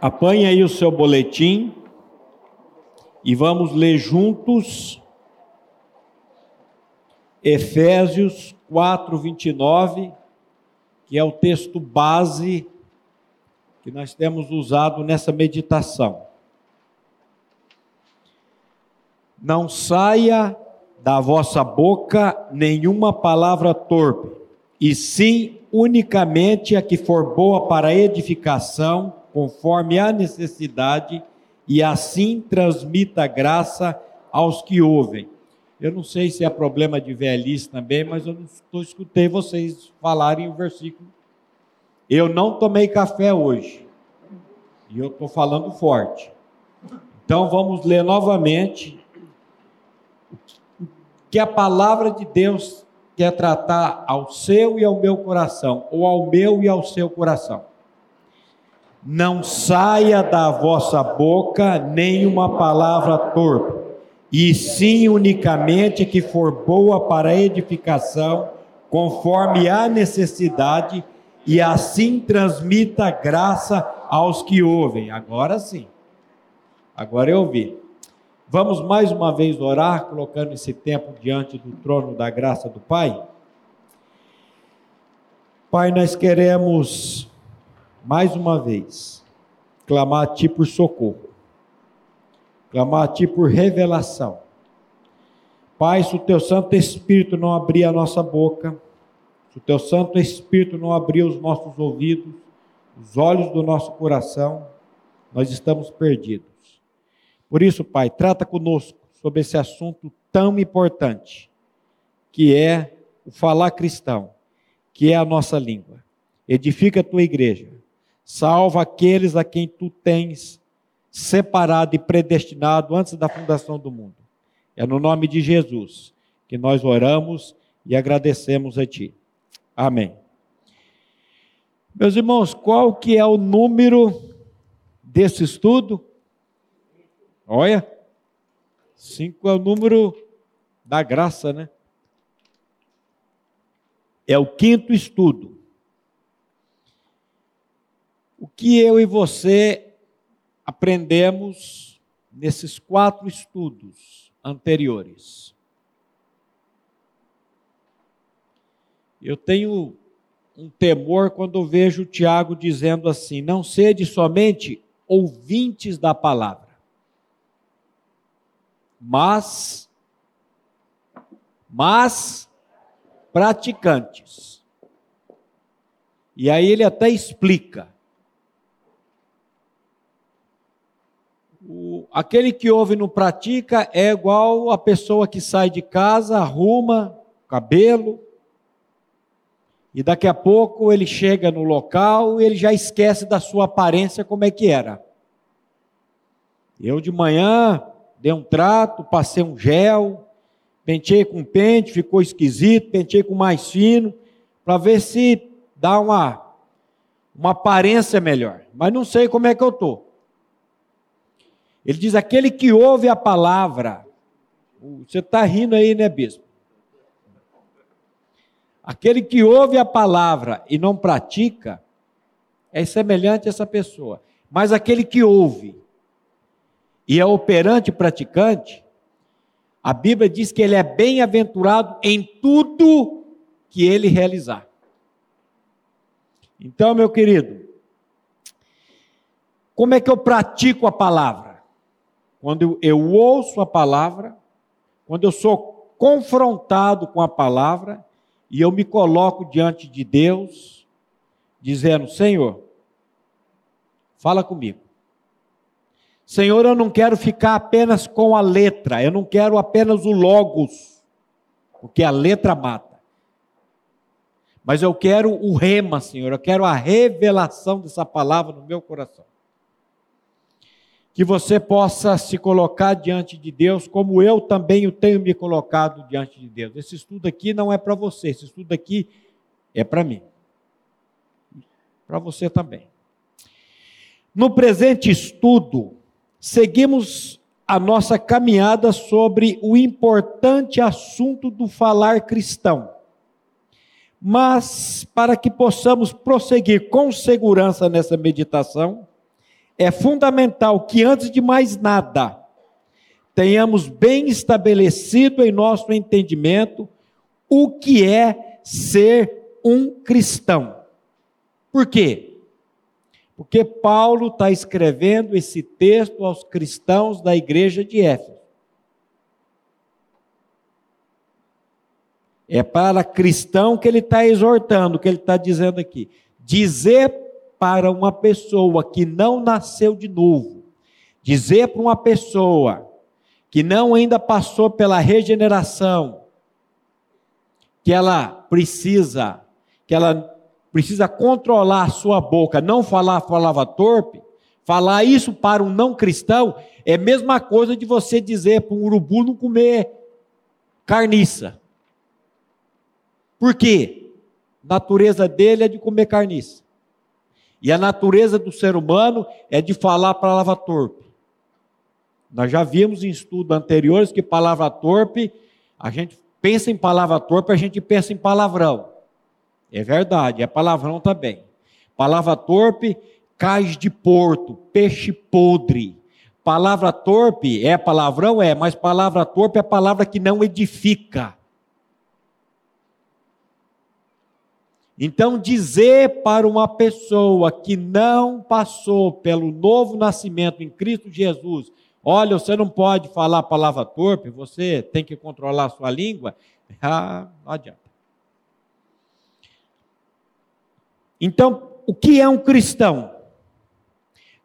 Apanhe aí o seu boletim e vamos ler juntos Efésios 4, 29, que é o texto base que nós temos usado nessa meditação. Não saia da vossa boca nenhuma palavra torpe, e sim unicamente a que for boa para edificação, conforme a necessidade, e assim transmita graça aos que ouvem. Eu não sei se é problema de velhice também, mas eu não escutei vocês falarem o versículo. Eu não tomei café hoje. E eu estou falando forte. Então vamos ler novamente que a palavra de Deus quer tratar ao seu e ao meu coração, ou ao meu e ao seu coração. Não saia da vossa boca nenhuma palavra torpe, e sim unicamente que for boa para edificação, conforme a necessidade, e assim transmita graça aos que ouvem. Agora sim. Agora eu ouvi. Vamos mais uma vez orar, colocando esse tempo diante do trono da graça do Pai? Pai, nós queremos mais uma vez clamar a Ti por socorro, clamar a Ti por revelação. Pai, se o Teu Santo Espírito não abrir a nossa boca, se o Teu Santo Espírito não abrir os nossos ouvidos, os olhos do nosso coração, nós estamos perdidos. Por isso, Pai, trata conosco sobre esse assunto tão importante, que é o falar cristão, que é a nossa língua. Edifica a tua igreja, salva aqueles a quem tu tens separado e predestinado antes da fundação do mundo. É no nome de Jesus que nós oramos e agradecemos a ti. Amém. Meus irmãos, qual que é o número desse estudo? Olha, cinco é o número da graça, né? É o quinto estudo. O que eu e você aprendemos nesses quatro estudos anteriores? Eu tenho um temor quando vejo o Tiago dizendo assim: não sede somente ouvintes da palavra mas mas praticantes. E aí ele até explica. O, aquele que ouve e não pratica é igual a pessoa que sai de casa, arruma o cabelo, e daqui a pouco ele chega no local e ele já esquece da sua aparência como é que era. Eu de manhã dei um trato, passei um gel, pentei com pente, ficou esquisito, pentei com mais fino, para ver se dá uma, uma aparência melhor. Mas não sei como é que eu estou. Ele diz: aquele que ouve a palavra, você está rindo aí, né, bispo? Aquele que ouve a palavra e não pratica, é semelhante a essa pessoa. Mas aquele que ouve e é operante praticante, a Bíblia diz que ele é bem-aventurado em tudo que ele realizar. Então, meu querido, como é que eu pratico a palavra? Quando eu ouço a palavra, quando eu sou confrontado com a palavra e eu me coloco diante de Deus, dizendo: Senhor, fala comigo. Senhor, eu não quero ficar apenas com a letra, eu não quero apenas o logos, porque a letra mata. Mas eu quero o rema, Senhor, eu quero a revelação dessa palavra no meu coração. Que você possa se colocar diante de Deus, como eu também o tenho me colocado diante de Deus. Esse estudo aqui não é para você, esse estudo aqui é para mim. Para você também. No presente estudo, seguimos a nossa caminhada sobre o importante assunto do falar cristão. Mas, para que possamos prosseguir com segurança nessa meditação, é fundamental que, antes de mais nada, tenhamos bem estabelecido em nosso entendimento o que é ser um cristão. Por quê? Porque Paulo está escrevendo esse texto aos cristãos da igreja de Éfeso. É para cristão que ele está exortando, que ele está dizendo aqui. Dizer para uma pessoa que não nasceu de novo, dizer para uma pessoa que não ainda passou pela regeneração, que ela precisa, que ela precisa controlar sua boca, não falar falava torpe, falar isso para um não cristão é a mesma coisa de você dizer para um urubu não comer carniça. Por quê? A natureza dele é de comer carniça. E a natureza do ser humano é de falar palavra torpe. Nós já vimos em estudos anteriores que palavra torpe, a gente pensa em palavra torpe, a gente pensa em palavrão. É verdade, é palavrão também. Palavra torpe, cais de porto, peixe podre. Palavra torpe é palavrão? É, mas palavra torpe é palavra que não edifica. Então, dizer para uma pessoa que não passou pelo novo nascimento em Cristo Jesus, olha, você não pode falar palavra torpe, você tem que controlar a sua língua, ah, não adianta. Então, o que é um cristão?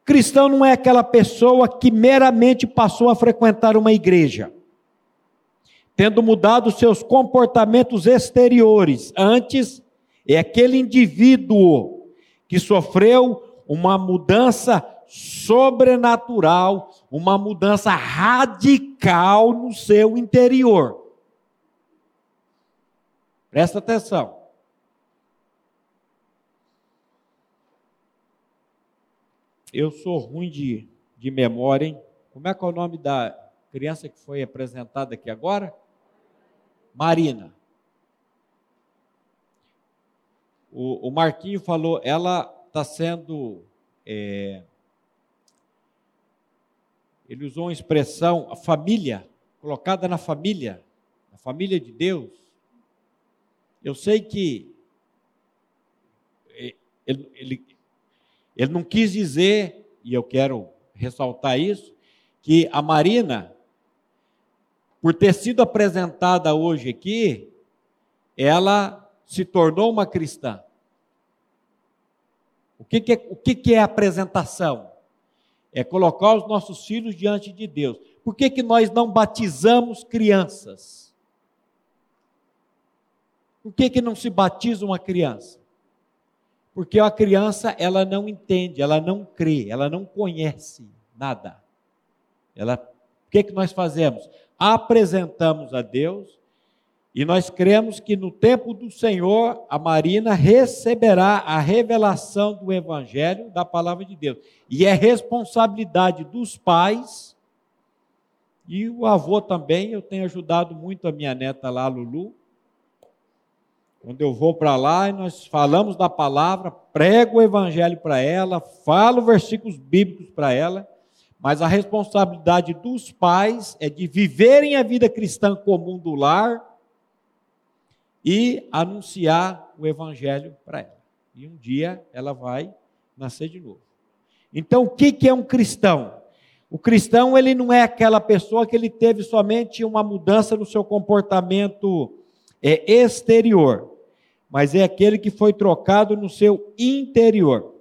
Cristão não é aquela pessoa que meramente passou a frequentar uma igreja, tendo mudado seus comportamentos exteriores. Antes, é aquele indivíduo que sofreu uma mudança sobrenatural, uma mudança radical no seu interior. Presta atenção. Eu sou ruim de, de memória, hein? Como é que é o nome da criança que foi apresentada aqui agora? Marina. O, o Marquinho falou, ela está sendo. É, ele usou uma expressão, a família, colocada na família, a família de Deus. Eu sei que ele, ele, ele não quis dizer, e eu quero ressaltar isso, que a Marina, por ter sido apresentada hoje aqui, ela se tornou uma cristã. O que, que, é, o que, que é apresentação? É colocar os nossos filhos diante de Deus. Por que, que nós não batizamos crianças? Por que, que não se batiza uma criança? Porque a criança, ela não entende, ela não crê, ela não conhece nada. Ela, o que, que nós fazemos? Apresentamos a Deus e nós cremos que no tempo do Senhor, a Marina receberá a revelação do Evangelho, da palavra de Deus. E é responsabilidade dos pais, e o avô também. Eu tenho ajudado muito a minha neta lá, Lulu. Quando eu vou para lá e nós falamos da palavra, prego o Evangelho para ela, falo versículos bíblicos para ela, mas a responsabilidade dos pais é de viverem a vida cristã comum do lar e anunciar o evangelho para ela. E um dia ela vai nascer de novo. Então, o que é um cristão? O cristão, ele não é aquela pessoa que ele teve somente uma mudança no seu comportamento é, exterior, mas é aquele que foi trocado no seu interior.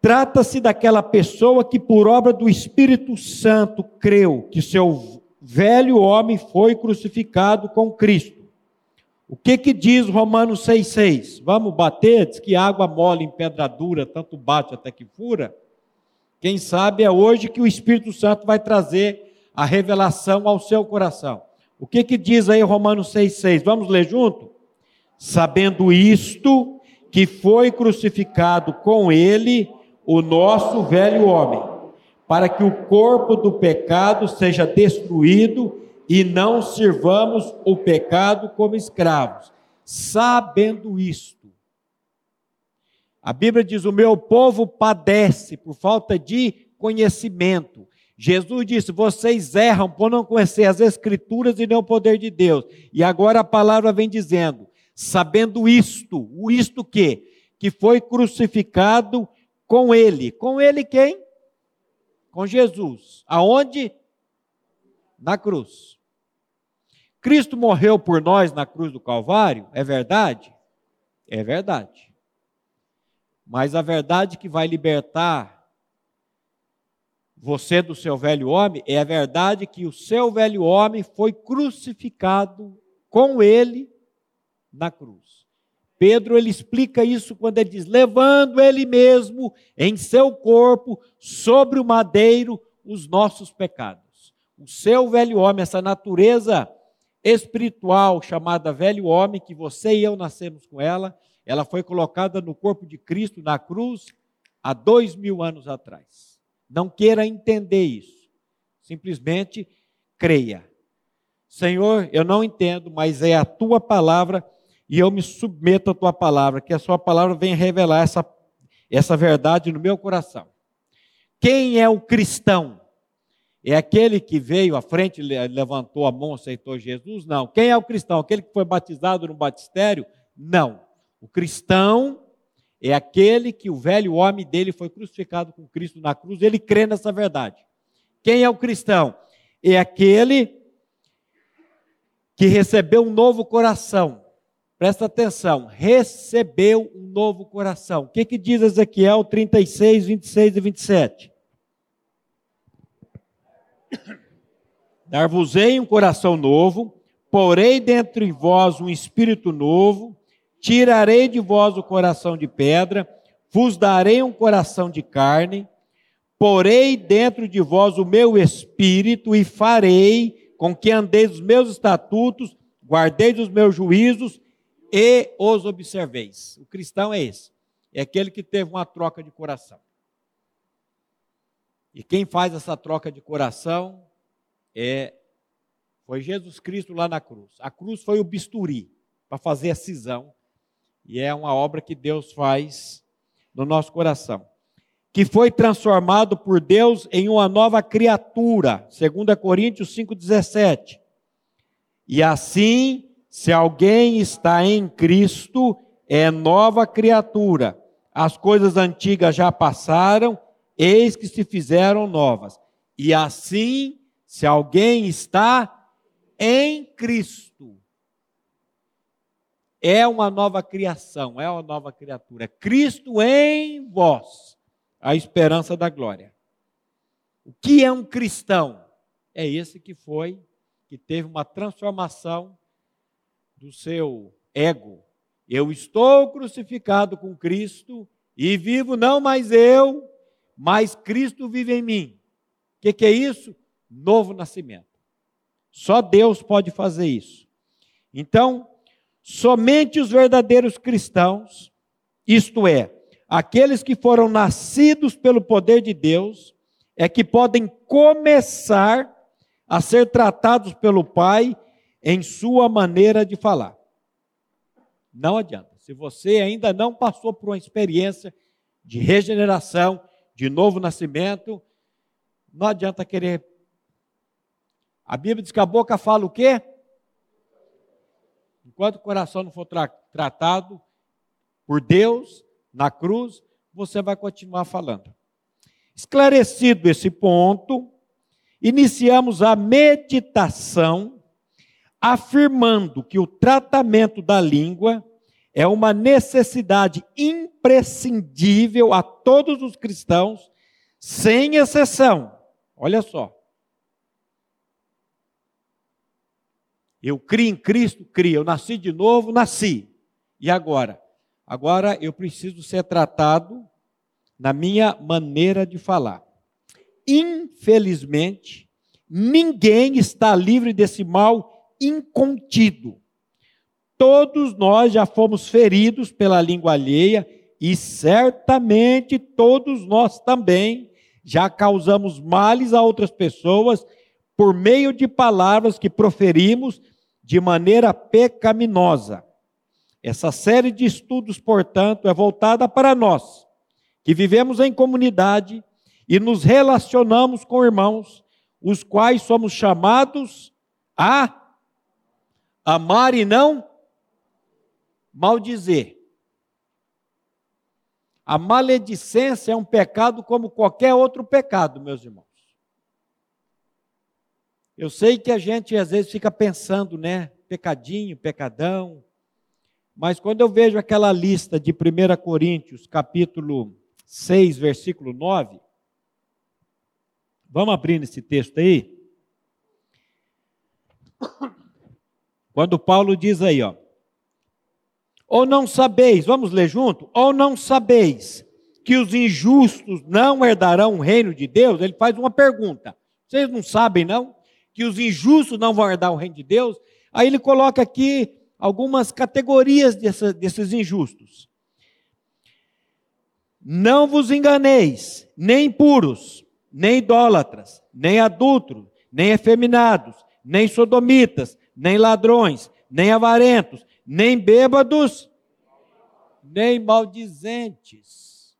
Trata-se daquela pessoa que, por obra do Espírito Santo, creu que seu velho homem foi crucificado com Cristo o que que diz Romanos 6,6? Vamos bater? Diz que água mole em pedra dura, tanto bate até que fura. Quem sabe é hoje que o Espírito Santo vai trazer a revelação ao seu coração. O que que diz aí Romanos 6,6? Vamos ler junto? Sabendo isto, que foi crucificado com ele o nosso velho homem, para que o corpo do pecado seja destruído e não sirvamos o pecado como escravos. Sabendo isto, A Bíblia diz: o meu povo padece por falta de conhecimento. Jesus disse: vocês erram por não conhecer as Escrituras e nem o poder de Deus. E agora a palavra vem dizendo: sabendo isto, o isto que? Que foi crucificado com ele. Com ele quem? Com Jesus. Aonde? Na cruz. Cristo morreu por nós na cruz do Calvário, é verdade? É verdade. Mas a verdade que vai libertar você do seu velho homem é a verdade que o seu velho homem foi crucificado com ele na cruz. Pedro ele explica isso quando ele diz: levando ele mesmo em seu corpo sobre o madeiro os nossos pecados. O seu velho homem, essa natureza espiritual chamada velho homem, que você e eu nascemos com ela, ela foi colocada no corpo de Cristo na cruz há dois mil anos atrás. Não queira entender isso. Simplesmente creia. Senhor, eu não entendo, mas é a tua palavra e eu me submeto à tua palavra, que a sua palavra venha revelar essa, essa verdade no meu coração. Quem é o cristão? É aquele que veio à frente, levantou a mão, aceitou Jesus? Não. Quem é o cristão? Aquele que foi batizado no batistério? Não. O cristão é aquele que o velho homem dele foi crucificado com Cristo na cruz, ele crê nessa verdade. Quem é o cristão? É aquele que recebeu um novo coração. Presta atenção, recebeu um novo coração. O que, que diz Ezequiel 36, 26 e 27? Dar-vos-ei um coração novo, porei dentro de vós um espírito novo, Tirarei de vós o coração de pedra, vos darei um coração de carne, porei dentro de vós o meu espírito e farei com que andeis os meus estatutos, guardeis os meus juízos e os observeis. O cristão é esse, é aquele que teve uma troca de coração. E quem faz essa troca de coração é foi Jesus Cristo lá na cruz. A cruz foi o bisturi para fazer a cisão e é uma obra que Deus faz no nosso coração. Que foi transformado por Deus em uma nova criatura, 2 Coríntios 5,17. E assim, se alguém está em Cristo, é nova criatura. As coisas antigas já passaram, eis que se fizeram novas. E assim, se alguém está em Cristo, é uma nova criação, é uma nova criatura. Cristo em vós, a esperança da glória. O que é um cristão? É esse que foi, que teve uma transformação do seu ego. Eu estou crucificado com Cristo e vivo não mais eu, mas Cristo vive em mim. O que, que é isso? Novo nascimento. Só Deus pode fazer isso. Então, Somente os verdadeiros cristãos, isto é, aqueles que foram nascidos pelo poder de Deus, é que podem começar a ser tratados pelo Pai em sua maneira de falar. Não adianta. Se você ainda não passou por uma experiência de regeneração, de novo nascimento, não adianta querer. A Bíblia diz que a boca fala o quê? Enquanto o coração não for tra tratado por Deus na cruz, você vai continuar falando. Esclarecido esse ponto, iniciamos a meditação afirmando que o tratamento da língua é uma necessidade imprescindível a todos os cristãos, sem exceção. Olha só. Eu criei em Cristo, criei. Eu nasci de novo, nasci. E agora? Agora eu preciso ser tratado na minha maneira de falar. Infelizmente, ninguém está livre desse mal incontido. Todos nós já fomos feridos pela língua alheia e certamente todos nós também já causamos males a outras pessoas por meio de palavras que proferimos de maneira pecaminosa. Essa série de estudos, portanto, é voltada para nós, que vivemos em comunidade e nos relacionamos com irmãos, os quais somos chamados a amar e não maldizer. A maledicência é um pecado como qualquer outro pecado, meus irmãos. Eu sei que a gente às vezes fica pensando, né? Pecadinho, pecadão. Mas quando eu vejo aquela lista de 1 Coríntios, capítulo 6, versículo 9, vamos abrir esse texto aí? Quando Paulo diz aí, ó, ou não sabeis, vamos ler junto? Ou não sabeis que os injustos não herdarão o reino de Deus? Ele faz uma pergunta. Vocês não sabem, não? Que os injustos não vão herdar o reino de Deus? Aí ele coloca aqui algumas categorias dessa, desses injustos. Não vos enganeis, nem puros, nem idólatras, nem adúlteros, nem efeminados, nem sodomitas, nem ladrões, nem avarentos, nem bêbados, nem maldizentes.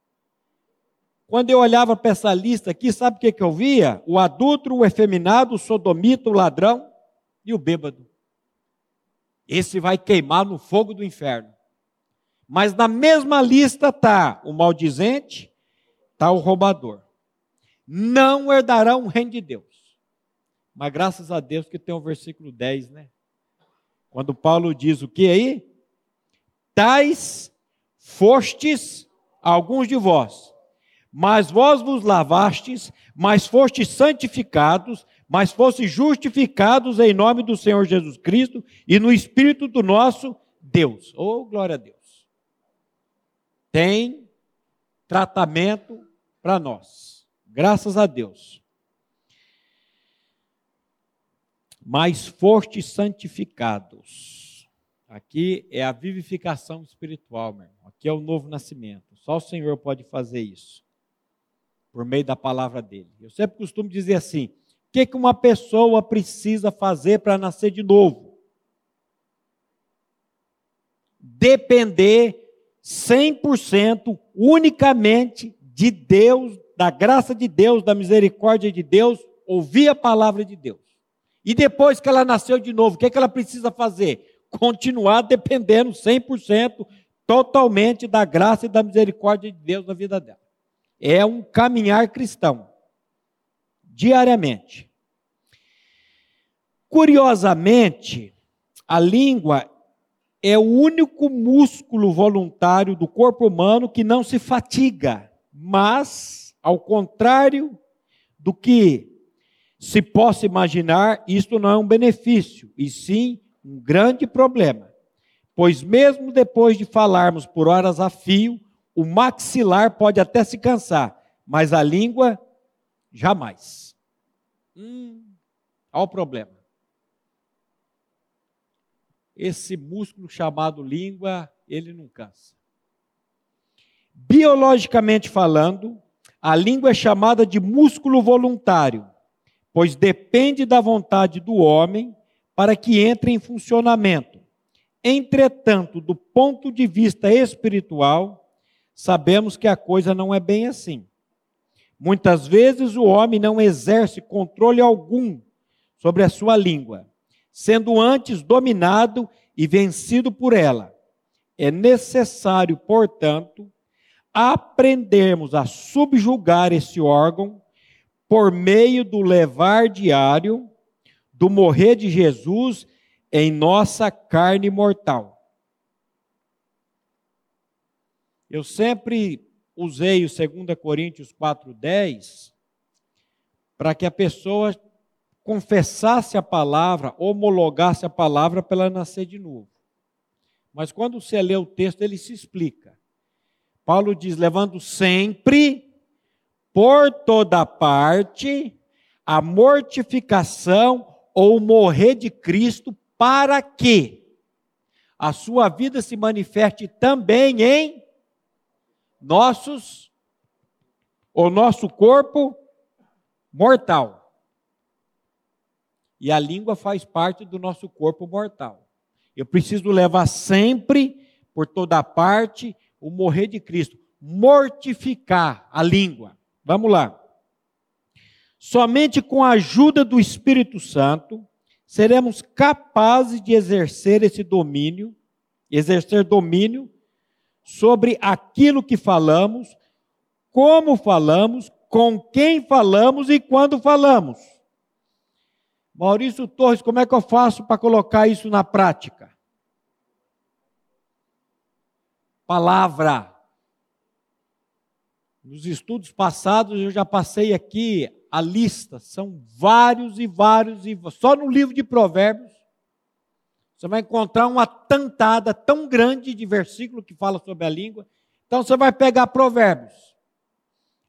Quando eu olhava para essa lista aqui, sabe o que, que eu via? O adulto, o efeminado, o sodomita, o ladrão e o bêbado. Esse vai queimar no fogo do inferno. Mas na mesma lista está o maldizente, está o roubador. Não herdarão o reino de Deus. Mas graças a Deus que tem o versículo 10, né? Quando Paulo diz o que aí? Tais fostes alguns de vós, mas vós vos lavastes, mas fostes santificados, mas fostes justificados em nome do Senhor Jesus Cristo e no Espírito do nosso Deus. Oh, glória a Deus. Tem tratamento para nós. Graças a Deus. Mas fostes santificados. Aqui é a vivificação espiritual, meu irmão. Aqui é o novo nascimento. Só o Senhor pode fazer isso, por meio da palavra dele. Eu sempre costumo dizer assim: o que, que uma pessoa precisa fazer para nascer de novo? Depender 100% unicamente de Deus, da graça de Deus, da misericórdia de Deus, ouvir a palavra de Deus. E depois que ela nasceu de novo, o que, é que ela precisa fazer? Continuar dependendo 100%, totalmente da graça e da misericórdia de Deus na vida dela. É um caminhar cristão, diariamente. Curiosamente, a língua é o único músculo voluntário do corpo humano que não se fatiga, mas, ao contrário do que se possa imaginar, isto não é um benefício, e sim um grande problema. Pois, mesmo depois de falarmos por horas a fio, o maxilar pode até se cansar, mas a língua, jamais. Hum, olha o problema. Esse músculo chamado língua, ele não cansa. Biologicamente falando, a língua é chamada de músculo voluntário pois depende da vontade do homem para que entre em funcionamento. Entretanto, do ponto de vista espiritual, sabemos que a coisa não é bem assim. Muitas vezes o homem não exerce controle algum sobre a sua língua, sendo antes dominado e vencido por ela. É necessário, portanto, aprendermos a subjugar esse órgão por meio do levar diário do morrer de Jesus em nossa carne mortal. Eu sempre usei o 2 Coríntios 4,10 para que a pessoa confessasse a palavra, homologasse a palavra para ela nascer de novo. Mas quando você lê o texto, ele se explica. Paulo diz: levando sempre por toda parte a mortificação ou morrer de Cristo para que a sua vida se manifeste também em nossos o nosso corpo mortal. E a língua faz parte do nosso corpo mortal. Eu preciso levar sempre por toda parte o morrer de Cristo, mortificar a língua. Vamos lá. Somente com a ajuda do Espírito Santo seremos capazes de exercer esse domínio, exercer domínio sobre aquilo que falamos, como falamos, com quem falamos e quando falamos. Maurício Torres, como é que eu faço para colocar isso na prática? Palavra. Nos estudos passados eu já passei aqui a lista, são vários e vários e só no livro de Provérbios você vai encontrar uma tantada tão grande de versículo que fala sobre a língua. Então você vai pegar Provérbios.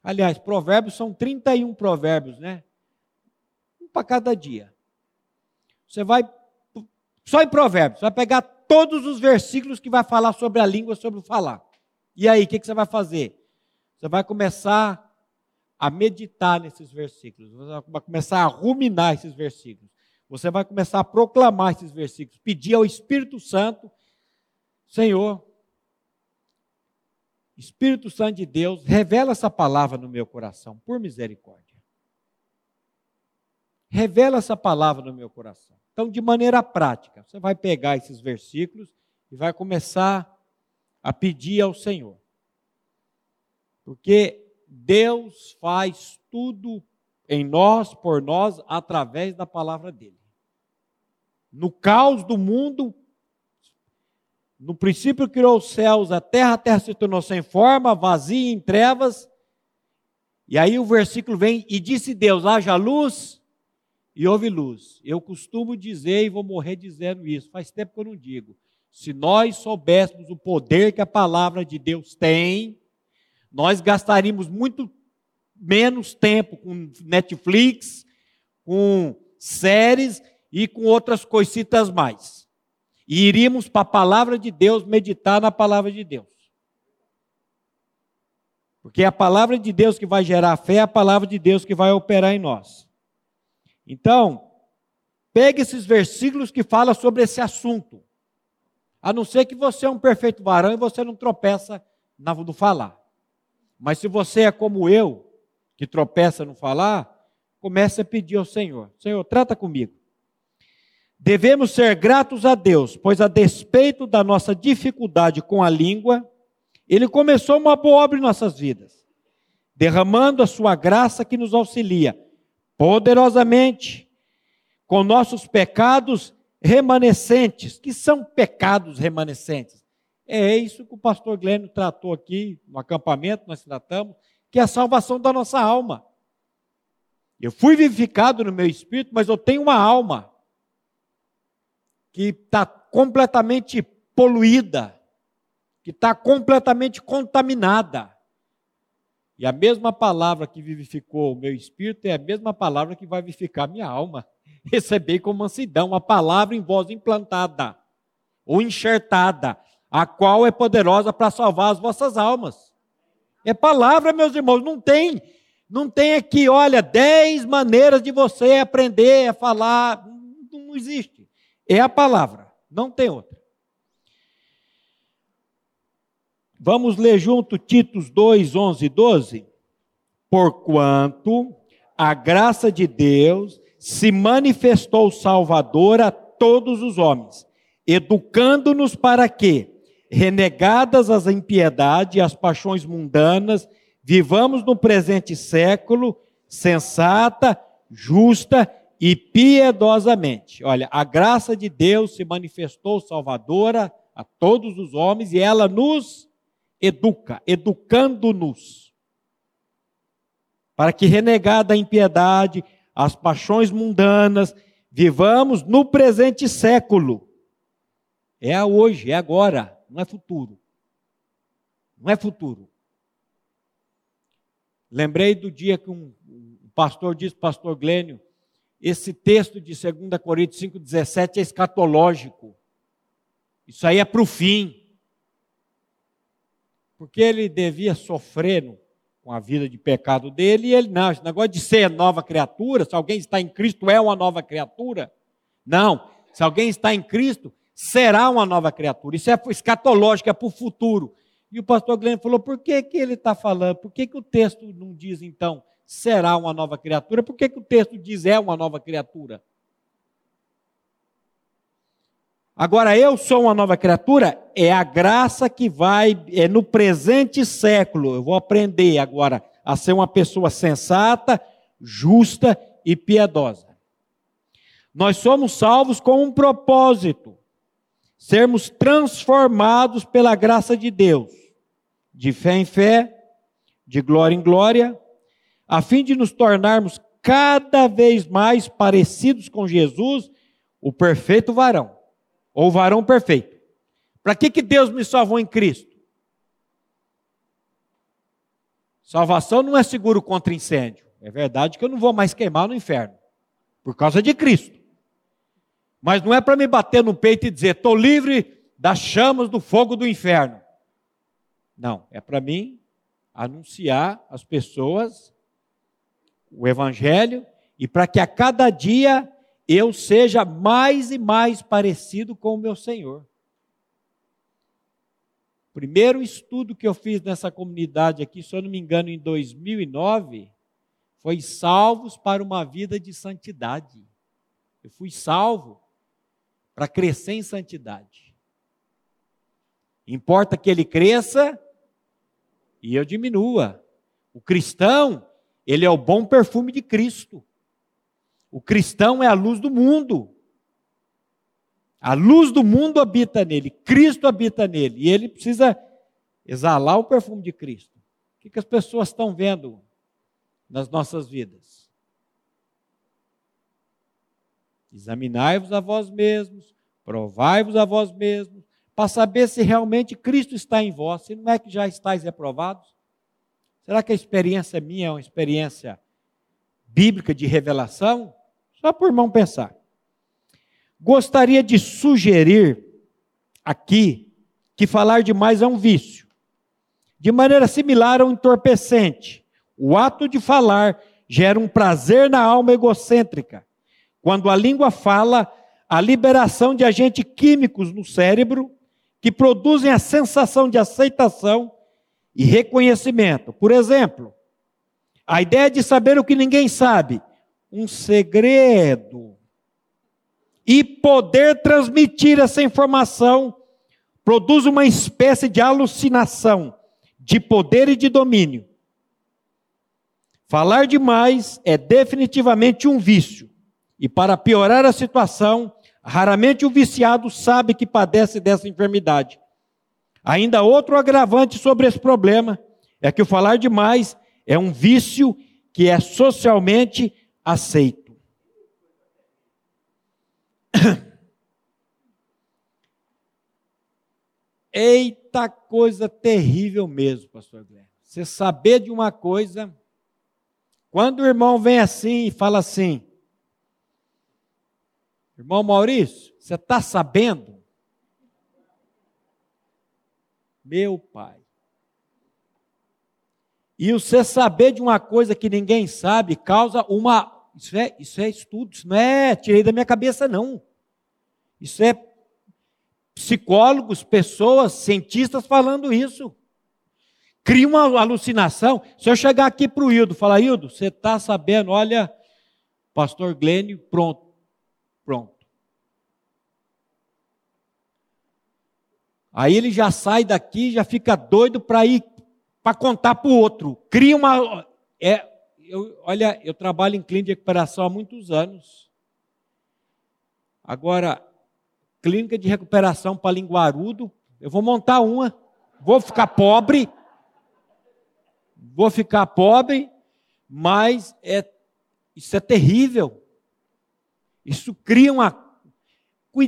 Aliás, Provérbios são 31 provérbios, né? Um para cada dia. Você vai só em Provérbios, vai pegar todos os versículos que vai falar sobre a língua, sobre o falar. E aí, o que, que você vai fazer? Você vai começar a meditar nesses versículos, você vai começar a ruminar esses versículos. Você vai começar a proclamar esses versículos, pedir ao Espírito Santo, Senhor, Espírito Santo de Deus, revela essa palavra no meu coração, por misericórdia. Revela essa palavra no meu coração. Então, de maneira prática, você vai pegar esses versículos e vai começar a pedir ao Senhor. Porque Deus faz tudo em nós, por nós, através da palavra dele. No caos do mundo, no princípio criou os céus, a terra, a terra se tornou sem forma, vazia, em trevas. E aí o versículo vem, e disse Deus: haja luz, e houve luz. Eu costumo dizer, e vou morrer dizendo isso, faz tempo que eu não digo. Se nós soubéssemos o poder que a palavra de Deus tem, nós gastaríamos muito menos tempo com Netflix, com séries e com outras coisitas mais. E iríamos para a palavra de Deus, meditar na palavra de Deus. Porque é a palavra de Deus que vai gerar fé, é a palavra de Deus que vai operar em nós. Então, pegue esses versículos que falam sobre esse assunto. A não ser que você é um perfeito varão e você não tropeça no falar. Mas se você é como eu, que tropeça no falar, comece a pedir ao Senhor: Senhor, trata comigo. Devemos ser gratos a Deus, pois a despeito da nossa dificuldade com a língua, Ele começou uma boa obra em nossas vidas, derramando a Sua graça que nos auxilia poderosamente com nossos pecados remanescentes. que são pecados remanescentes? É isso que o pastor Glênio tratou aqui no acampamento, nós tratamos que é a salvação da nossa alma. Eu fui vivificado no meu espírito, mas eu tenho uma alma que está completamente poluída, que está completamente contaminada. E a mesma palavra que vivificou o meu espírito é a mesma palavra que vai vivificar minha alma. Receber com mansidão a palavra em voz implantada ou enxertada, a qual é poderosa para salvar as vossas almas. É palavra, meus irmãos, não tem. Não tem aqui, olha, dez maneiras de você aprender a falar. Não existe. É a palavra, não tem outra. Vamos ler junto Titos 2, 11 e 12? Porquanto a graça de Deus se manifestou salvadora a todos os homens, educando-nos para quê? Renegadas as impiedades e as paixões mundanas, vivamos no presente século sensata, justa e piedosamente. Olha, a graça de Deus se manifestou salvadora a todos os homens e ela nos educa, educando-nos. Para que renegada a impiedade, as paixões mundanas, vivamos no presente século. É hoje, é agora não é futuro. Não é futuro. Lembrei do dia que um, um pastor disse, pastor Glênio, esse texto de 2 Coríntios 5,17 é escatológico. Isso aí é para o fim. Porque ele devia sofrer com a vida de pecado dele, e ele não, esse negócio de ser nova criatura, se alguém está em Cristo é uma nova criatura. Não, se alguém está em Cristo, será uma nova criatura. Isso é escatológico, é para o futuro. E o pastor Glenn falou: por que, que ele está falando? Por que, que o texto não diz então será uma nova criatura? Por que, que o texto diz é uma nova criatura? Agora, eu sou uma nova criatura, é a graça que vai, é no presente século. Eu vou aprender agora a ser uma pessoa sensata, justa e piedosa. Nós somos salvos com um propósito: sermos transformados pela graça de Deus, de fé em fé, de glória em glória, a fim de nos tornarmos cada vez mais parecidos com Jesus, o perfeito varão ou varão perfeito. Para que, que Deus me salvou em Cristo? Salvação não é seguro contra incêndio. É verdade que eu não vou mais queimar no inferno, por causa de Cristo. Mas não é para me bater no peito e dizer, estou livre das chamas do fogo do inferno. Não, é para mim anunciar às pessoas o Evangelho e para que a cada dia eu seja mais e mais parecido com o meu Senhor. Primeiro estudo que eu fiz nessa comunidade aqui, se eu não me engano, em 2009, foi salvos para uma vida de santidade. Eu fui salvo para crescer em santidade. Importa que ele cresça e eu diminua. O cristão, ele é o bom perfume de Cristo. O cristão é a luz do mundo. A luz do mundo habita nele, Cristo habita nele, e ele precisa exalar o perfume de Cristo. O que, as pessoas estão vendo nas nossas vidas? Examinai-vos a vós mesmos, provai-vos a vós mesmos, para saber se realmente Cristo está em vós, se não é que já estáis reprovados. Será que a experiência minha é uma experiência bíblica de revelação? Só por mão pensar. Gostaria de sugerir aqui que falar demais é um vício. De maneira similar ao entorpecente, o ato de falar gera um prazer na alma egocêntrica. Quando a língua fala, a liberação de agentes químicos no cérebro que produzem a sensação de aceitação e reconhecimento. Por exemplo, a ideia de saber o que ninguém sabe um segredo. E poder transmitir essa informação produz uma espécie de alucinação de poder e de domínio. Falar demais é definitivamente um vício. E para piorar a situação, raramente o viciado sabe que padece dessa enfermidade. Ainda outro agravante sobre esse problema é que o falar demais é um vício que é socialmente aceito. Eita coisa terrível mesmo, pastor Guilherme. Você saber de uma coisa, quando o irmão vem assim e fala assim, irmão Maurício, você está sabendo? Meu pai. E você saber de uma coisa que ninguém sabe causa uma isso é, isso é estudo, isso não é tirei da minha cabeça, não. Isso é psicólogos, pessoas, cientistas falando isso. Cria uma alucinação. Se eu chegar aqui para o Hildo falar, Hildo, você está sabendo, olha, pastor Glênio, pronto, pronto. Aí ele já sai daqui, já fica doido para ir, para contar para o outro. Cria uma. É, eu, olha, eu trabalho em clínica de recuperação há muitos anos. Agora, clínica de recuperação para linguarudo, eu vou montar uma. Vou ficar pobre, vou ficar pobre, mas é, isso é terrível. Isso cria uma.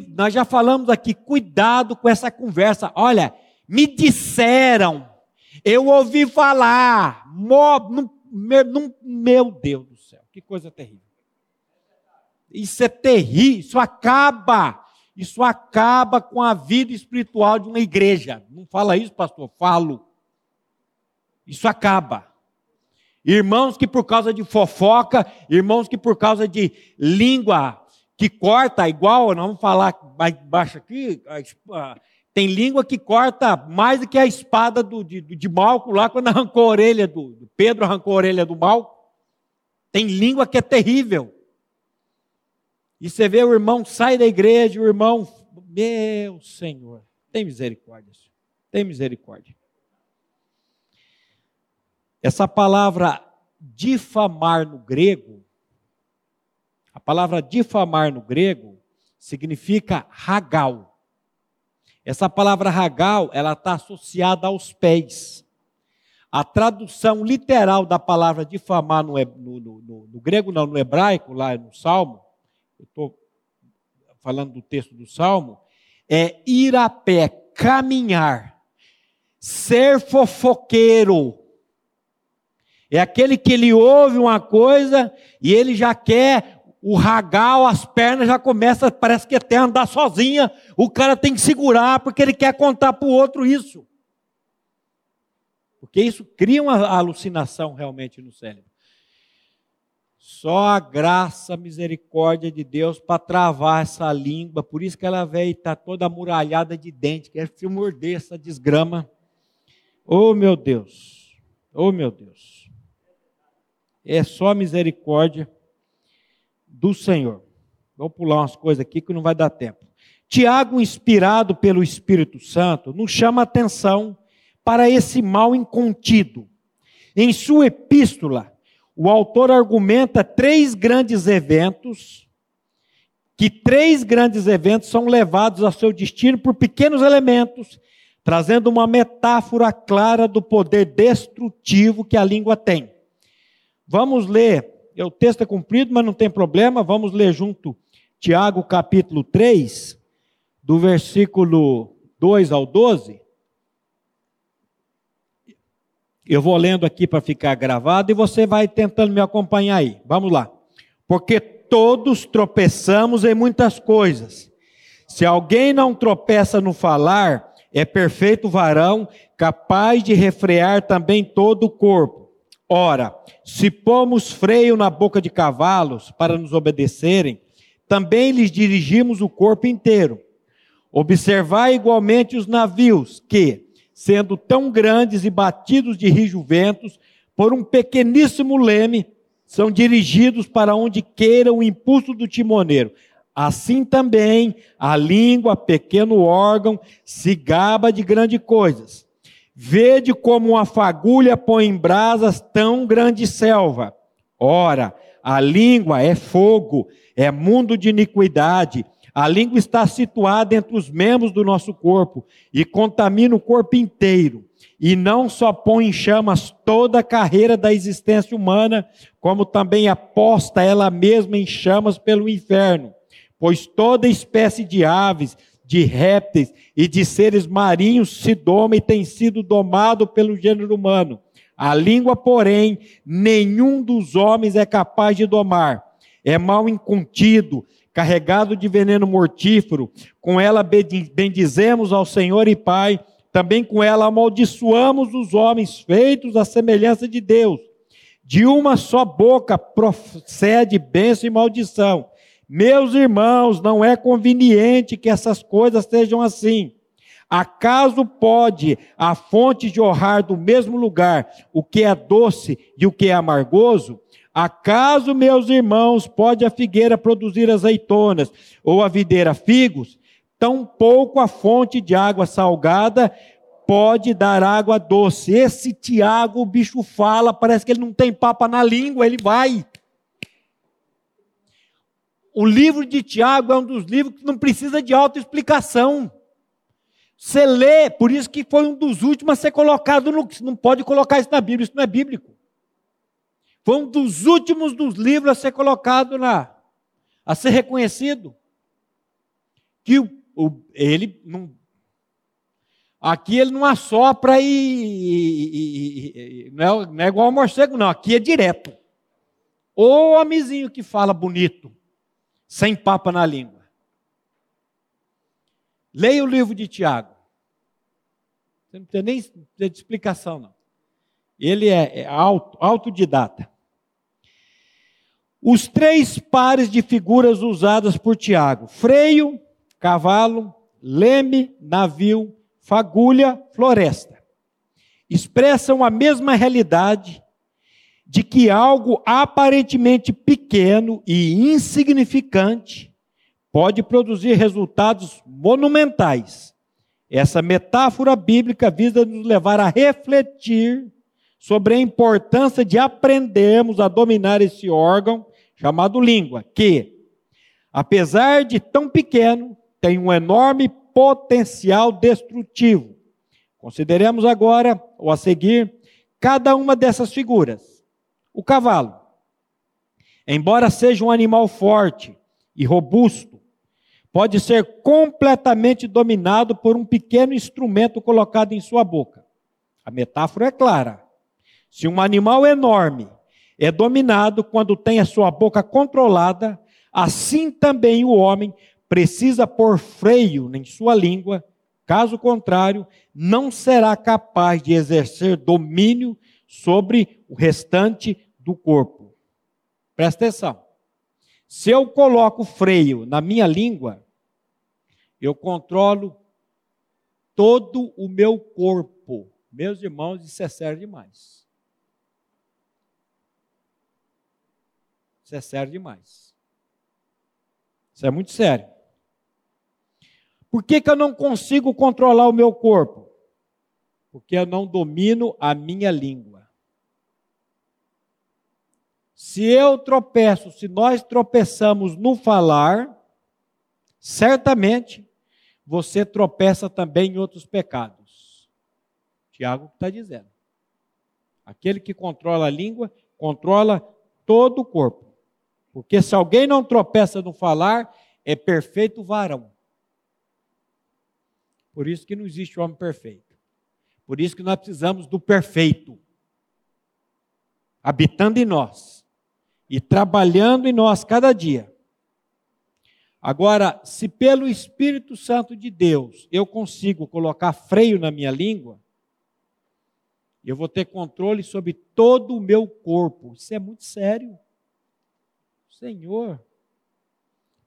Nós já falamos aqui, cuidado com essa conversa. Olha, me disseram, eu ouvi falar, meu Deus do céu, que coisa terrível. Isso é terrível, isso acaba, isso acaba com a vida espiritual de uma igreja. Não fala isso, pastor? Falo. Isso acaba. Irmãos que por causa de fofoca, irmãos que por causa de língua que corta igual, nós vamos falar mais baixo aqui, tem língua que corta mais do que a espada do, de, de Malco lá quando arrancou a orelha do, do Pedro arrancou a orelha do Malco. Tem língua que é terrível. E você vê o irmão sai da igreja, o irmão, meu Senhor, tem misericórdia, Senhor. tem misericórdia. Essa palavra difamar no grego, a palavra difamar no grego significa ragal. Essa palavra ragal, ela está associada aos pés. A tradução literal da palavra difamar no, no, no, no grego, não, no hebraico, lá no Salmo, eu estou falando do texto do Salmo, é ir a pé, caminhar, ser fofoqueiro. É aquele que ele ouve uma coisa e ele já quer o ragal, as pernas já começa, parece que até andar sozinha. O cara tem que segurar porque ele quer contar para o outro isso. Porque isso cria uma alucinação realmente no cérebro. Só a graça, a misericórdia de Deus para travar essa língua. Por isso que ela veio está toda amuralhada de dente, quer se morder essa desgrama. Oh meu Deus, oh meu Deus. É só misericórdia do Senhor. Vou pular umas coisas aqui que não vai dar tempo. Tiago, inspirado pelo Espírito Santo, nos chama atenção para esse mal incontido. Em sua epístola, o autor argumenta três grandes eventos, que três grandes eventos são levados ao seu destino por pequenos elementos, trazendo uma metáfora clara do poder destrutivo que a língua tem. Vamos ler, o texto é cumprido, mas não tem problema, vamos ler junto Tiago capítulo 3, do versículo 2 ao 12. Eu vou lendo aqui para ficar gravado e você vai tentando me acompanhar aí. Vamos lá. Porque todos tropeçamos em muitas coisas. Se alguém não tropeça no falar, é perfeito varão, capaz de refrear também todo o corpo. Ora, se pomos freio na boca de cavalos para nos obedecerem, também lhes dirigimos o corpo inteiro. Observai igualmente os navios que, sendo tão grandes e batidos de rijo ventos, por um pequeníssimo leme, são dirigidos para onde queira o impulso do timoneiro. Assim também a língua, pequeno órgão, se gaba de grandes coisas. Vede como uma fagulha põe em brasas tão grande selva. Ora, a língua é fogo, é mundo de iniquidade. A língua está situada entre os membros do nosso corpo e contamina o corpo inteiro. E não só põe em chamas toda a carreira da existência humana, como também aposta ela mesma em chamas pelo inferno. Pois toda espécie de aves, de répteis e de seres marinhos se doma e tem sido domado pelo gênero humano. A língua, porém, nenhum dos homens é capaz de domar. É mal incontido, carregado de veneno mortífero, com ela bendizemos ao Senhor e Pai, também com ela amaldiçoamos os homens feitos à semelhança de Deus. De uma só boca procede bênção e maldição. Meus irmãos, não é conveniente que essas coisas sejam assim. Acaso pode a fonte jorrar do mesmo lugar o que é doce e o que é amargoso? Acaso, meus irmãos, pode a figueira produzir azeitonas ou a videira figos? Tampouco a fonte de água salgada pode dar água doce. Esse Tiago, o bicho fala, parece que ele não tem papa na língua, ele vai. O livro de Tiago é um dos livros que não precisa de autoexplicação. Você lê, por isso que foi um dos últimos a ser colocado no. Não pode colocar isso na Bíblia, isso não é bíblico. Foi um dos últimos dos livros a ser colocado lá, a ser reconhecido. Que o, o, ele não. Aqui ele não assopra e, e, e não, é, não, é, igual ao morcego, não. Aqui é direto. O homenzinho que fala bonito, sem papa na língua. Leia o livro de Tiago. Você não precisa nem de explicação, não. Ele é, é auto, autodidata. os três pares de figuras usadas por Tiago: freio, cavalo, leme, navio, fagulha, floresta. Expressam a mesma realidade de que algo aparentemente pequeno e insignificante pode produzir resultados monumentais. Essa metáfora bíblica visa nos levar a refletir sobre a importância de aprendermos a dominar esse órgão chamado língua, que, apesar de tão pequeno, tem um enorme potencial destrutivo. Consideremos agora, ou a seguir, cada uma dessas figuras. O cavalo. Embora seja um animal forte e robusto, pode ser completamente dominado por um pequeno instrumento colocado em sua boca. A metáfora é clara. Se um animal enorme é dominado quando tem a sua boca controlada, assim também o homem precisa pôr freio em sua língua, caso contrário, não será capaz de exercer domínio sobre o restante do corpo. Presta atenção. Se eu coloco freio na minha língua, eu controlo todo o meu corpo. Meus irmãos, isso é sério demais. Isso é sério demais. Isso é muito sério. Por que, que eu não consigo controlar o meu corpo? Porque eu não domino a minha língua. Se eu tropeço, se nós tropeçamos no falar, certamente você tropeça também em outros pecados. Tiago está dizendo. Aquele que controla a língua, controla todo o corpo. Porque se alguém não tropeça no falar, é perfeito varão. Por isso que não existe homem perfeito. Por isso que nós precisamos do perfeito. Habitando em nós e trabalhando em nós cada dia. Agora, se pelo Espírito Santo de Deus eu consigo colocar freio na minha língua, eu vou ter controle sobre todo o meu corpo. Isso é muito sério. Senhor,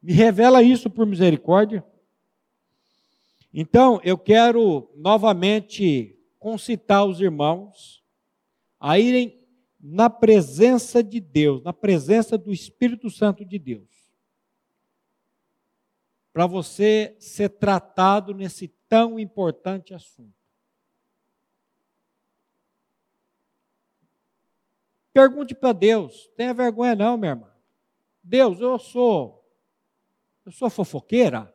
me revela isso por misericórdia. Então, eu quero novamente concitar os irmãos a irem na presença de Deus, na presença do Espírito Santo de Deus, para você ser tratado nesse tão importante assunto. Pergunte para Deus, tenha vergonha não, minha irmã. Deus, eu sou, eu sou fofoqueira?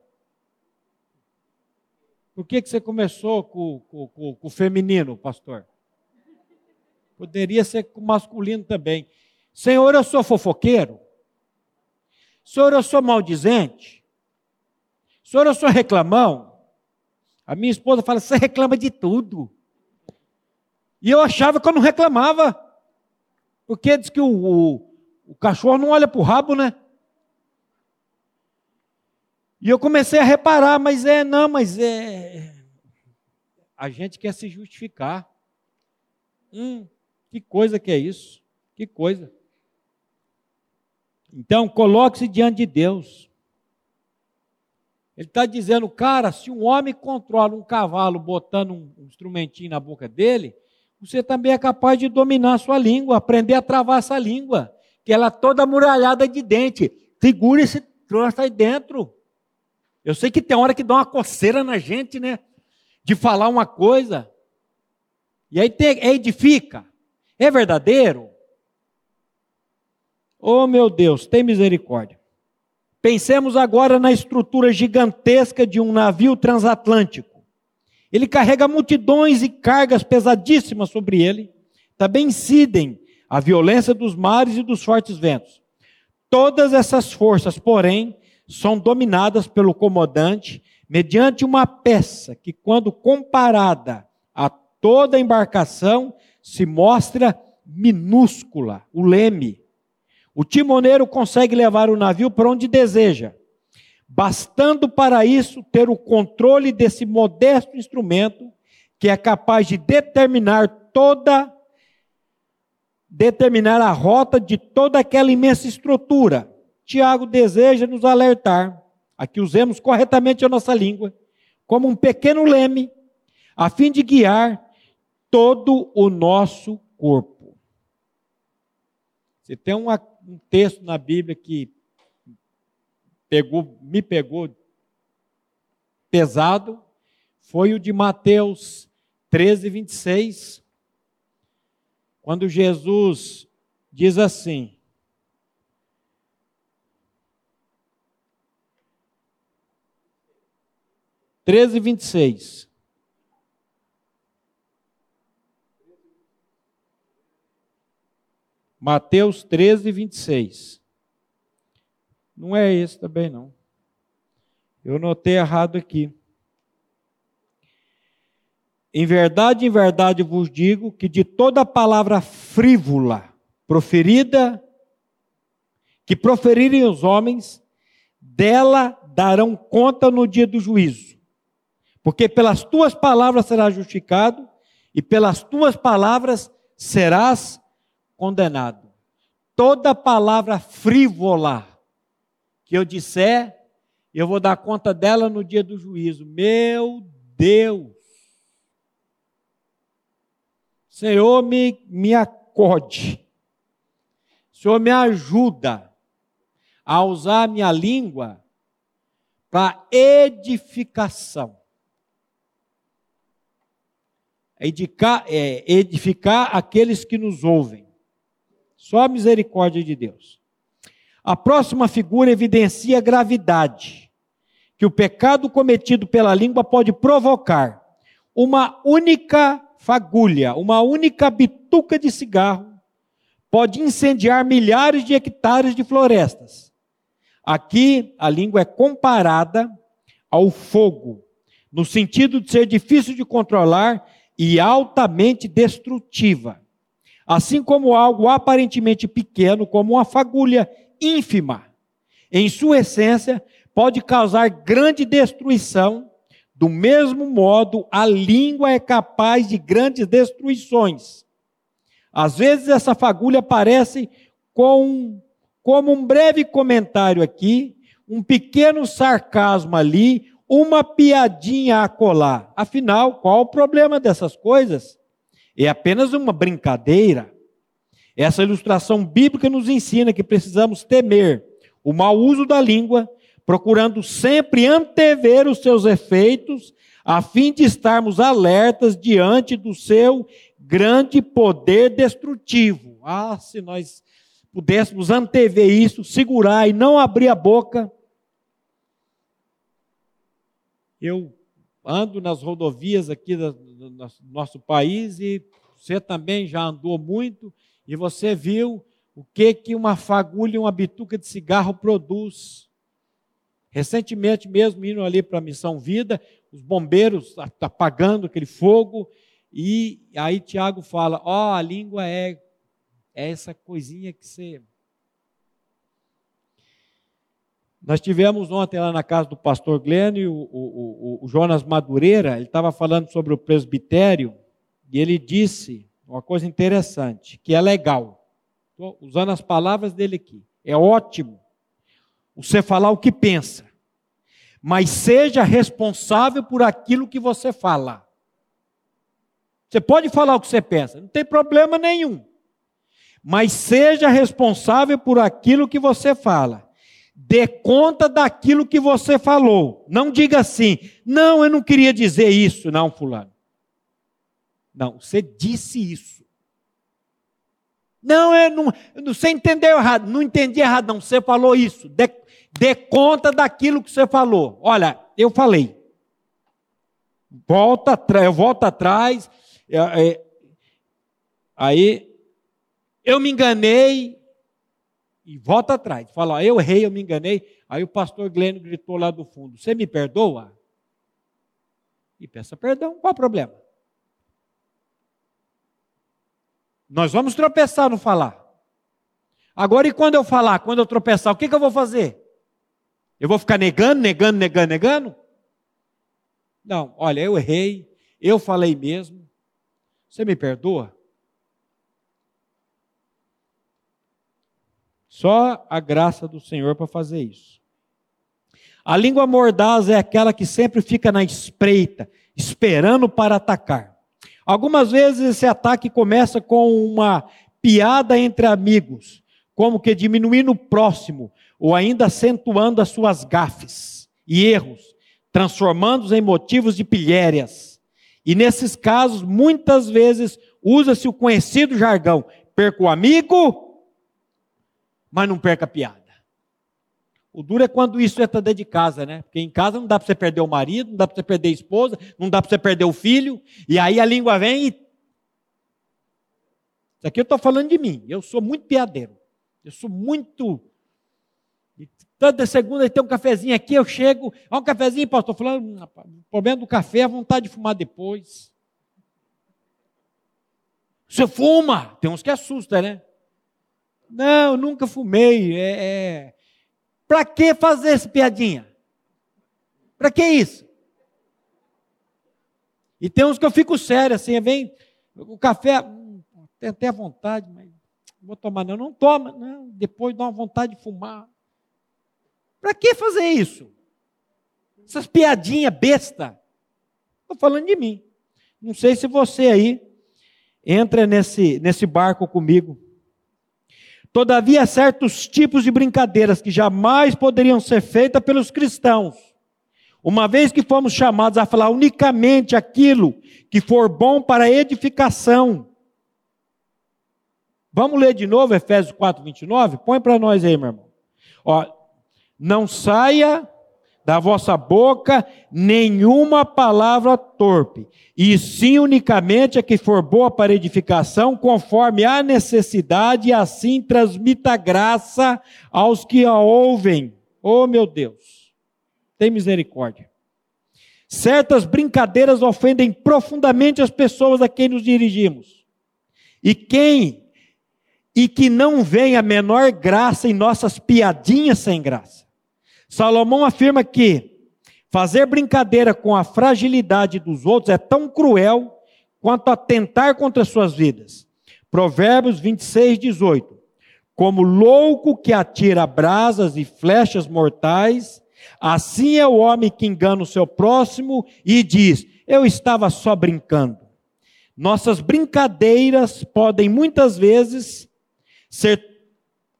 Por que, que você começou com, com, com, com o feminino, pastor? Poderia ser masculino também. Senhor, eu sou fofoqueiro? Senhor, eu sou maldizente? Senhor, eu sou reclamão? A minha esposa fala, você reclama de tudo. E eu achava que eu não reclamava. Porque diz que o, o, o cachorro não olha para o rabo, né? E eu comecei a reparar, mas é, não, mas é. A gente quer se justificar. Hum, que coisa que é isso? Que coisa. Então, coloque-se diante de Deus. Ele está dizendo, cara, se um homem controla um cavalo botando um instrumentinho na boca dele, você também é capaz de dominar a sua língua, aprender a travar essa língua que ela toda muralhada de dente. Segura esse troço aí dentro. Eu sei que tem hora que dá uma coceira na gente, né? De falar uma coisa. E aí tem, edifica. É verdadeiro? Oh, meu Deus, tem misericórdia. Pensemos agora na estrutura gigantesca de um navio transatlântico. Ele carrega multidões e cargas pesadíssimas sobre ele. Também incidem a violência dos mares e dos fortes ventos. Todas essas forças, porém, são dominadas pelo comandante mediante uma peça que, quando comparada a toda a embarcação, se mostra minúscula, o leme. O timoneiro consegue levar o navio para onde deseja, bastando para isso ter o controle desse modesto instrumento que é capaz de determinar toda determinar a rota de toda aquela imensa estrutura. Tiago deseja nos alertar a que usemos corretamente a nossa língua como um pequeno leme, a fim de guiar todo o nosso corpo. Você tem uma, um texto na Bíblia que pegou, me pegou pesado, foi o de Mateus 13, 26, quando Jesus diz assim: Treze, vinte e seis. Mateus 13, 26. Não é esse também, não. Eu notei errado aqui. Em verdade, em verdade vos digo que de toda palavra frívola proferida, que proferirem os homens, dela darão conta no dia do juízo. Porque pelas tuas palavras serás justificado, e pelas tuas palavras serás condenado. Toda palavra frívola que eu disser, eu vou dar conta dela no dia do juízo. Meu Deus! Senhor, me, me acode. Senhor, me ajuda a usar minha língua para edificação. Edificar, é, edificar aqueles que nos ouvem. Só a misericórdia de Deus. A próxima figura evidencia a gravidade que o pecado cometido pela língua pode provocar. Uma única fagulha, uma única bituca de cigarro, pode incendiar milhares de hectares de florestas. Aqui a língua é comparada ao fogo, no sentido de ser difícil de controlar e altamente destrutiva. Assim como algo aparentemente pequeno, como uma fagulha ínfima, em sua essência, pode causar grande destruição do mesmo modo, a língua é capaz de grandes destruições. Às vezes, essa fagulha aparece com, como um breve comentário aqui, um pequeno sarcasmo ali, uma piadinha a colar. Afinal, qual o problema dessas coisas? É apenas uma brincadeira. Essa ilustração bíblica nos ensina que precisamos temer o mau uso da língua procurando sempre antever os seus efeitos, a fim de estarmos alertas diante do seu grande poder destrutivo. Ah, se nós pudéssemos antever isso, segurar e não abrir a boca. Eu ando nas rodovias aqui do nosso país e você também já andou muito e você viu o que que uma fagulha, uma bituca de cigarro produz. Recentemente mesmo, indo ali para a Missão Vida, os bombeiros apagando aquele fogo, e aí Tiago fala: Ó, oh, a língua é, é essa coisinha que você. Nós tivemos ontem lá na casa do pastor o, o, o, o Jonas Madureira, ele estava falando sobre o presbitério, e ele disse uma coisa interessante, que é legal. Estou usando as palavras dele aqui. É ótimo você falar o que pensa, mas seja responsável por aquilo que você fala. Você pode falar o que você pensa, não tem problema nenhum. Mas seja responsável por aquilo que você fala. Dê conta daquilo que você falou. Não diga assim, não, eu não queria dizer isso, não, Fulano. Não, você disse isso. Não, eu não, você entendeu errado. Não entendi errado, não. Você falou isso. Dê, Dê conta daquilo que você falou. Olha, eu falei. Volta atrás, eu volto atrás. É, é, aí eu me enganei e volta atrás. Fala, eu errei, eu me enganei. Aí o pastor Glênio gritou lá do fundo: Você me perdoa? E peça perdão, qual o problema? Nós vamos tropeçar no falar. Agora, e quando eu falar, quando eu tropeçar, o que, que eu vou fazer? Eu vou ficar negando, negando, negando, negando? Não, olha, eu errei, eu falei mesmo. Você me perdoa? Só a graça do Senhor para fazer isso. A língua mordaz é aquela que sempre fica na espreita, esperando para atacar. Algumas vezes esse ataque começa com uma piada entre amigos, como que diminuindo o próximo, ou ainda acentuando as suas gafes e erros, transformando-os em motivos de pilhérias. E nesses casos, muitas vezes, usa-se o conhecido jargão: perca o amigo, mas não perca a piada. O duro é quando isso entra dentro de casa, né? Porque em casa não dá para você perder o marido, não dá para você perder a esposa, não dá para você perder o filho, e aí a língua vem e. Isso aqui eu estou falando de mim. Eu sou muito piadeiro. Eu sou muito. Toda segunda tem um cafezinho aqui, eu chego. Olha um cafezinho, pastor. Falando, o problema do café é a vontade de fumar depois. Você fuma? Tem uns que assusta, né? Não, nunca fumei. É, é, para que fazer essa piadinha? Para que isso? E tem uns que eu fico sério, assim, vem o café, hum, tem até vontade, mas não vou tomar não. Não toma, não, depois dá uma vontade de fumar. Para que fazer isso? Essas piadinhas besta. Estou falando de mim. Não sei se você aí entra nesse, nesse barco comigo. Todavia, certos tipos de brincadeiras que jamais poderiam ser feitas pelos cristãos, uma vez que fomos chamados a falar unicamente aquilo que for bom para edificação. Vamos ler de novo Efésios 4, 29? Põe para nós aí, meu irmão. Ó, não saia da vossa boca nenhuma palavra torpe, e sim unicamente a que for boa para edificação, conforme a necessidade, e assim transmita graça aos que a ouvem. Oh, meu Deus, tem misericórdia. Certas brincadeiras ofendem profundamente as pessoas a quem nos dirigimos. E quem e que não vem a menor graça em nossas piadinhas sem graça. Salomão afirma que fazer brincadeira com a fragilidade dos outros é tão cruel quanto atentar contra suas vidas. Provérbios 26, 18. Como louco que atira brasas e flechas mortais, assim é o homem que engana o seu próximo e diz: Eu estava só brincando. Nossas brincadeiras podem muitas vezes ser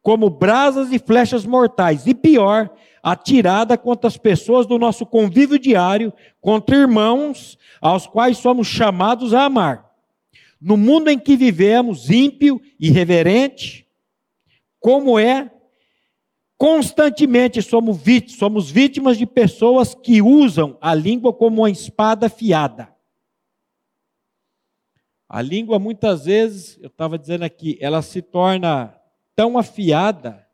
como brasas e flechas mortais, e pior, atirada contra as pessoas do nosso convívio diário, contra irmãos aos quais somos chamados a amar. No mundo em que vivemos, ímpio, irreverente, como é, constantemente somos vítimas, somos vítimas de pessoas que usam a língua como uma espada afiada. A língua, muitas vezes, eu estava dizendo aqui, ela se torna tão afiada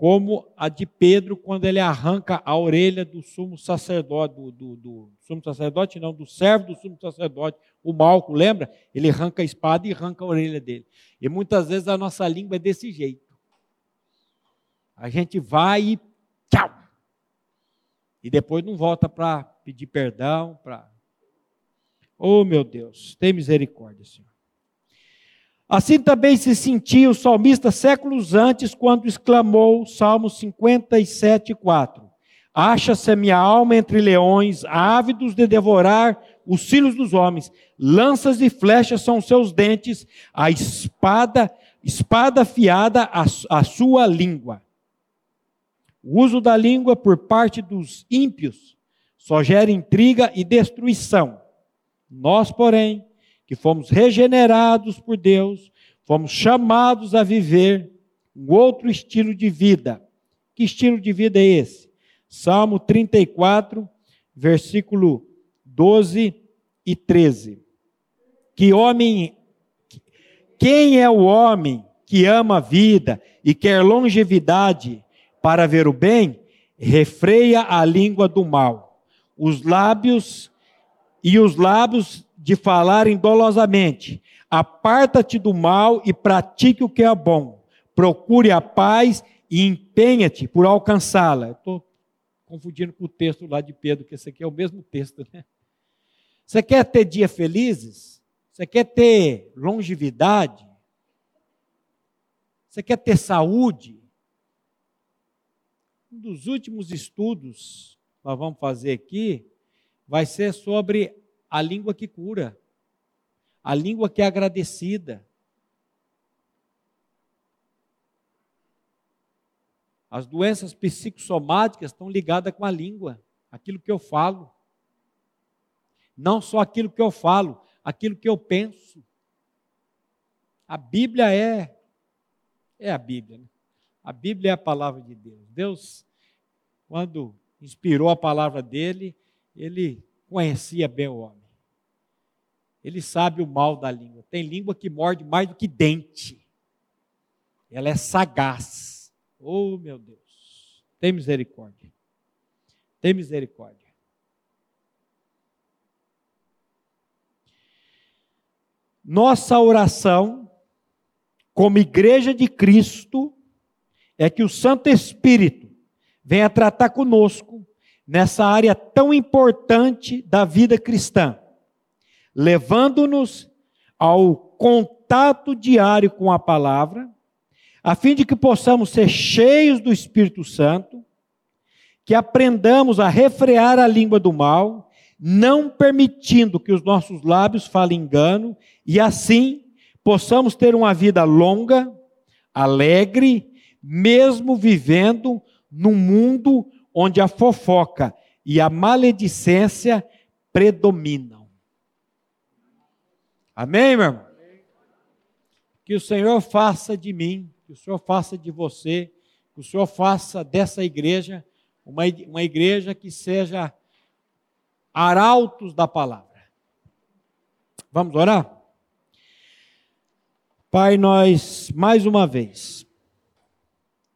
como a de Pedro quando ele arranca a orelha do sumo sacerdote, do, do, do, sumo sacerdote não, do servo do sumo sacerdote, o Malco, lembra? Ele arranca a espada e arranca a orelha dele. E muitas vezes a nossa língua é desse jeito. A gente vai e tchau. E depois não volta para pedir perdão, para... Oh, meu Deus, tem misericórdia, Senhor. Assim também se sentia o salmista séculos antes, quando exclamou, Salmo 57, 4: Acha-se a minha alma entre leões, ávidos de devorar os filhos dos homens, lanças e flechas são seus dentes, a espada, espada afiada a, a sua língua. O uso da língua por parte dos ímpios só gera intriga e destruição. Nós, porém, que fomos regenerados por Deus, fomos chamados a viver um outro estilo de vida. Que estilo de vida é esse? Salmo 34, versículo 12 e 13. Que homem, quem é o homem que ama a vida e quer longevidade para ver o bem? Refreia a língua do mal. Os lábios e os lábios de falarem dolosamente. Aparta-te do mal e pratique o que é bom. Procure a paz e empenha-te por alcançá-la. Estou confundindo com o texto lá de Pedro, que esse aqui é o mesmo texto, né? Você quer ter dias felizes? Você quer ter longevidade? Você quer ter saúde? Um dos últimos estudos que nós vamos fazer aqui vai ser sobre a língua que cura, a língua que é agradecida. As doenças psicossomáticas estão ligadas com a língua, aquilo que eu falo. Não só aquilo que eu falo, aquilo que eu penso. A Bíblia é é a Bíblia. Né? A Bíblia é a palavra de Deus. Deus, quando inspirou a palavra dele, ele conhecia bem o homem. Ele sabe o mal da língua. Tem língua que morde mais do que dente. Ela é sagaz. Oh, meu Deus. Tem misericórdia. Tem misericórdia. Nossa oração, como igreja de Cristo, é que o Santo Espírito venha tratar conosco nessa área tão importante da vida cristã, levando-nos ao contato diário com a palavra, a fim de que possamos ser cheios do Espírito Santo, que aprendamos a refrear a língua do mal, não permitindo que os nossos lábios falem engano, e assim possamos ter uma vida longa, alegre, mesmo vivendo num mundo onde a fofoca e a maledicência predominam. Amém, meu irmão? Que o Senhor faça de mim, que o Senhor faça de você, que o Senhor faça dessa igreja uma, uma igreja que seja arautos da palavra. Vamos orar? Pai, nós mais uma vez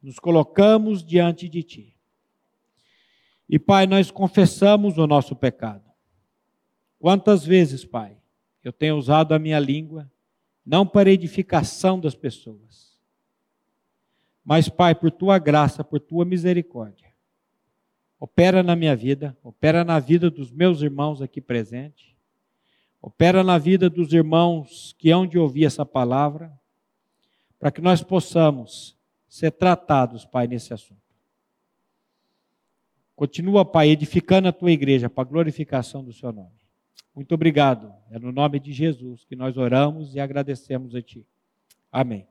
nos colocamos diante de Ti. E, Pai, nós confessamos o nosso pecado. Quantas vezes, Pai, eu tenho usado a minha língua, não para edificação das pessoas, mas, Pai, por Tua graça, por Tua misericórdia, opera na minha vida, opera na vida dos meus irmãos aqui presentes, opera na vida dos irmãos que hão de ouvir essa palavra, para que nós possamos ser tratados, Pai, nesse assunto. Continua, Pai, edificando a tua igreja para a glorificação do seu nome. Muito obrigado. É no nome de Jesus que nós oramos e agradecemos a Ti. Amém.